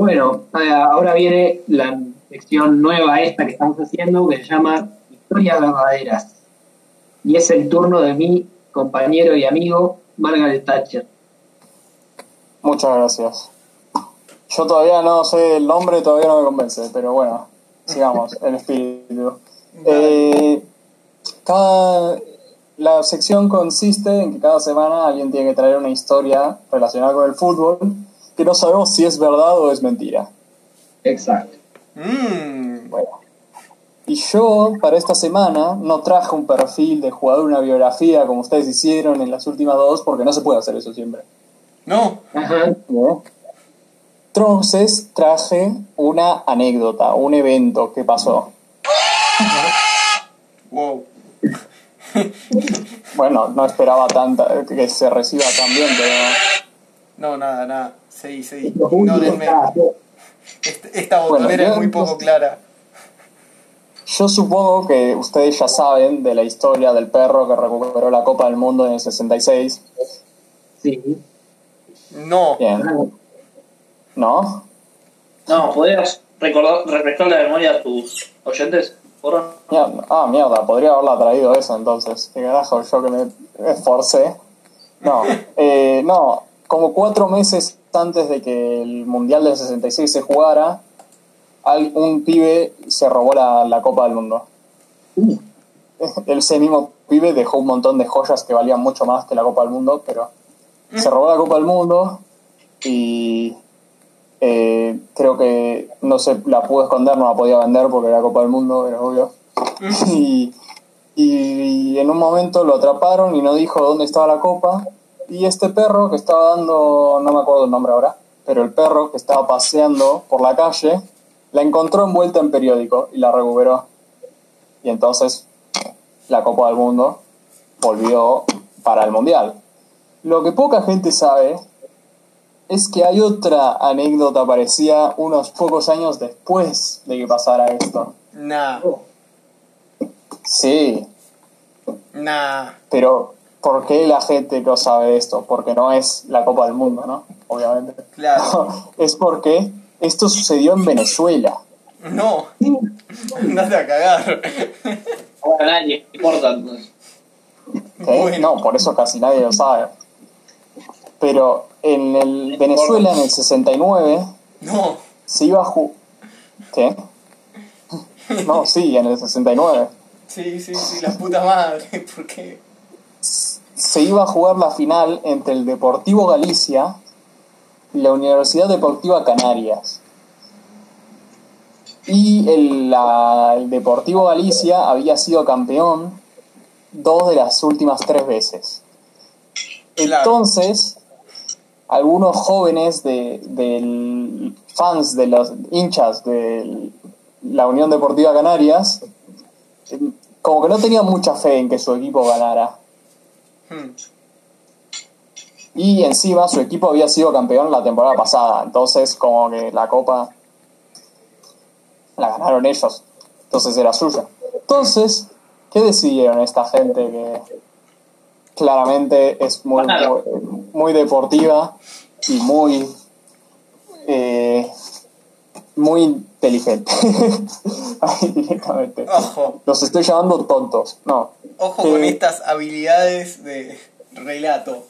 Bueno, eh, ahora viene la sección nueva esta que estamos haciendo que se llama Historias verdaderas. Y es el turno de mi compañero y amigo Margaret Thatcher. Muchas gracias. Yo todavía no sé el nombre, todavía no me convence, pero bueno, sigamos, el espíritu. Eh, cada, la sección consiste en que cada semana alguien tiene que traer una historia relacionada con el fútbol que no sabemos si es verdad o es mentira. Exacto. Mmm. Bueno. Y yo, para esta semana, no traje un perfil de jugador, una biografía como ustedes hicieron en las últimas dos, porque no se puede hacer eso siempre. No. Ajá. ¿no? Entonces traje una anécdota, un evento que pasó. Wow. Bueno, no esperaba tanta, que se reciba tan bien, pero No, nada, nada. Lo único Ignórenme. Esta botonera es muy poco entonces- clara. yo supongo que ustedes ya saben de la historia del perro que recuperó la Copa del Mundo en el 66. Sí. No. Bien, ¿no? No, ¿podrías recordar, refrescar la memoria a tus oyentes? Por favor? Mierda. Ah, mierda, podría haberla traído eso entonces. ¿Qué carajo? Yo que me esforcé. No, eh, no, como cuatro meses antes de que el Mundial del 66 se jugara, un pibe se robó la, la Copa del Mundo. Ese mismo pibe dejó un montón de joyas que valían mucho más que la Copa del Mundo, pero se robó la Copa del Mundo y eh, creo que no se la pudo esconder, no la podía vender porque era Copa del Mundo, era obvio. Y, y en un momento lo atraparon y no dijo dónde estaba la copa. Y este perro que estaba dando, no me acuerdo el nombre ahora, pero el perro que estaba paseando por la calle, la encontró envuelta en periódico y la recuperó. Y entonces la Copa del Mundo volvió para el Mundial. Lo que poca gente sabe es que hay otra anécdota parecida unos pocos años después de que pasara esto. Nah. Sí, Nah. pero ¿por qué la gente no sabe esto? Porque no es la Copa del Mundo, ¿no? Obviamente. Claro. es porque esto sucedió en Venezuela. No. Andate a cagar. Ahora nadie importa. Bueno. No, por eso casi nadie lo sabe. Pero en el Venezuela, en el 69, No. se iba a jugar... ¿Qué? No, sí, en el 69. Sí, sí, sí, la puta madre. ¿Por qué? Se iba a jugar la final entre el Deportivo Galicia y la Universidad Deportiva Canarias. Y el, la- el Deportivo Galicia había sido campeón dos de las últimas tres veces. Entonces, algunos jóvenes de, del fans de los hinchas de la Unión Deportiva Canarias, eh, como que no tenían mucha fe en que su equipo ganara. Hmm. Y encima su equipo había sido campeón la temporada pasada, entonces como que la copa la ganaron ellos, entonces era suya. Entonces, ¿qué decidieron esta gente que claramente es muy, muy deportiva y muy eh, muy inteligente? Ahí directamente. Ojo. Los estoy llamando tontos, no. Ojo Eh, con estas habilidades de relato.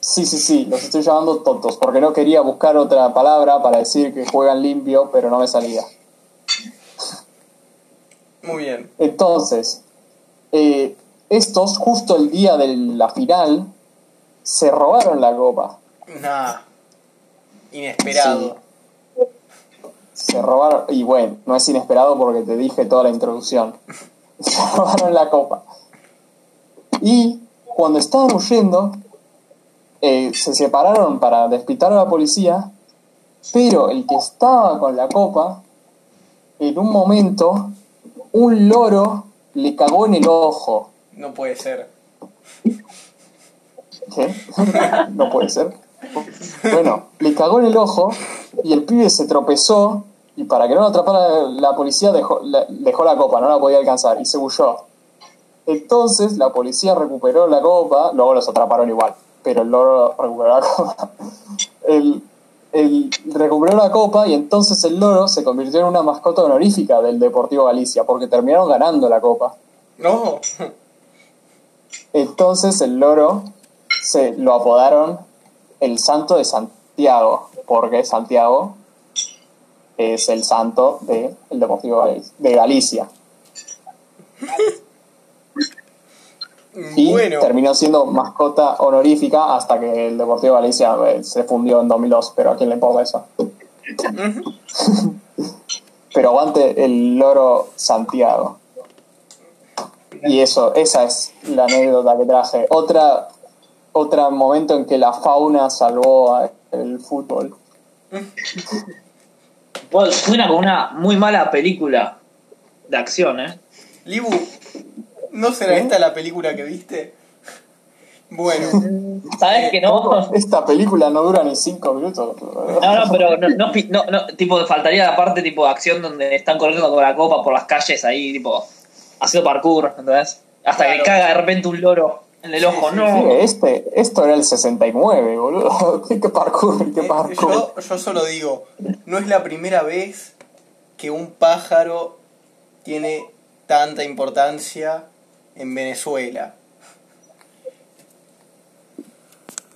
Sí, sí, sí, los estoy llamando tontos, porque no quería buscar otra palabra para decir que juegan limpio, pero no me salía. Muy bien. Entonces, eh, estos, justo el día de la final, se robaron la copa. Nah. Inesperado. Se robaron, y bueno, no es inesperado porque te dije toda la introducción. Se robaron la copa. Y cuando estaban huyendo, eh, se separaron para despistar a la policía, pero el que estaba con la copa, en un momento, un loro le cagó en el ojo. No puede ser. ¿Qué? no puede ser. Bueno, le cagó en el ojo y el pibe se tropezó y para que no lo atrapara la policía dejó la, dejó la copa, no la podía alcanzar y se huyó. Entonces la policía recuperó la copa, luego los atraparon igual, pero el loro recuperó la copa. El- el, recuperó la copa y entonces el loro se convirtió en una mascota honorífica del Deportivo Galicia, porque terminaron ganando la copa. No. Entonces el loro se lo apodaron el santo de Santiago, porque Santiago es el santo del Deportivo Gal- de Galicia. Y Bueno. terminó siendo mascota honorífica hasta que el Deportivo Galicia eh, se fundió en 2002, pero a quién le importa eso. pero aguante el loro Santiago. Y eso, esa es la anécdota que traje. Otra, otro momento en que la fauna salvó el fútbol. Bueno, suena como una muy mala película de acción, ¿eh? Libu, ¿no será ¿Eh? esta la película que viste? Bueno, ¿Sabes que no? Esta película no dura ni cinco minutos. No, no, pero no, no, no, no, tipo, faltaría la parte tipo de acción donde están corriendo con la copa por las calles ahí, tipo, haciendo parkour, ¿entendés? Hasta Claro. que caga de repente un loro en el ojo, sí, no. Este, esto era el 69, boludo. ¿Qué parkour? ¿Qué eh, parkour? yo, yo solo digo, no es la primera vez que un pájaro tiene tanta importancia en Venezuela.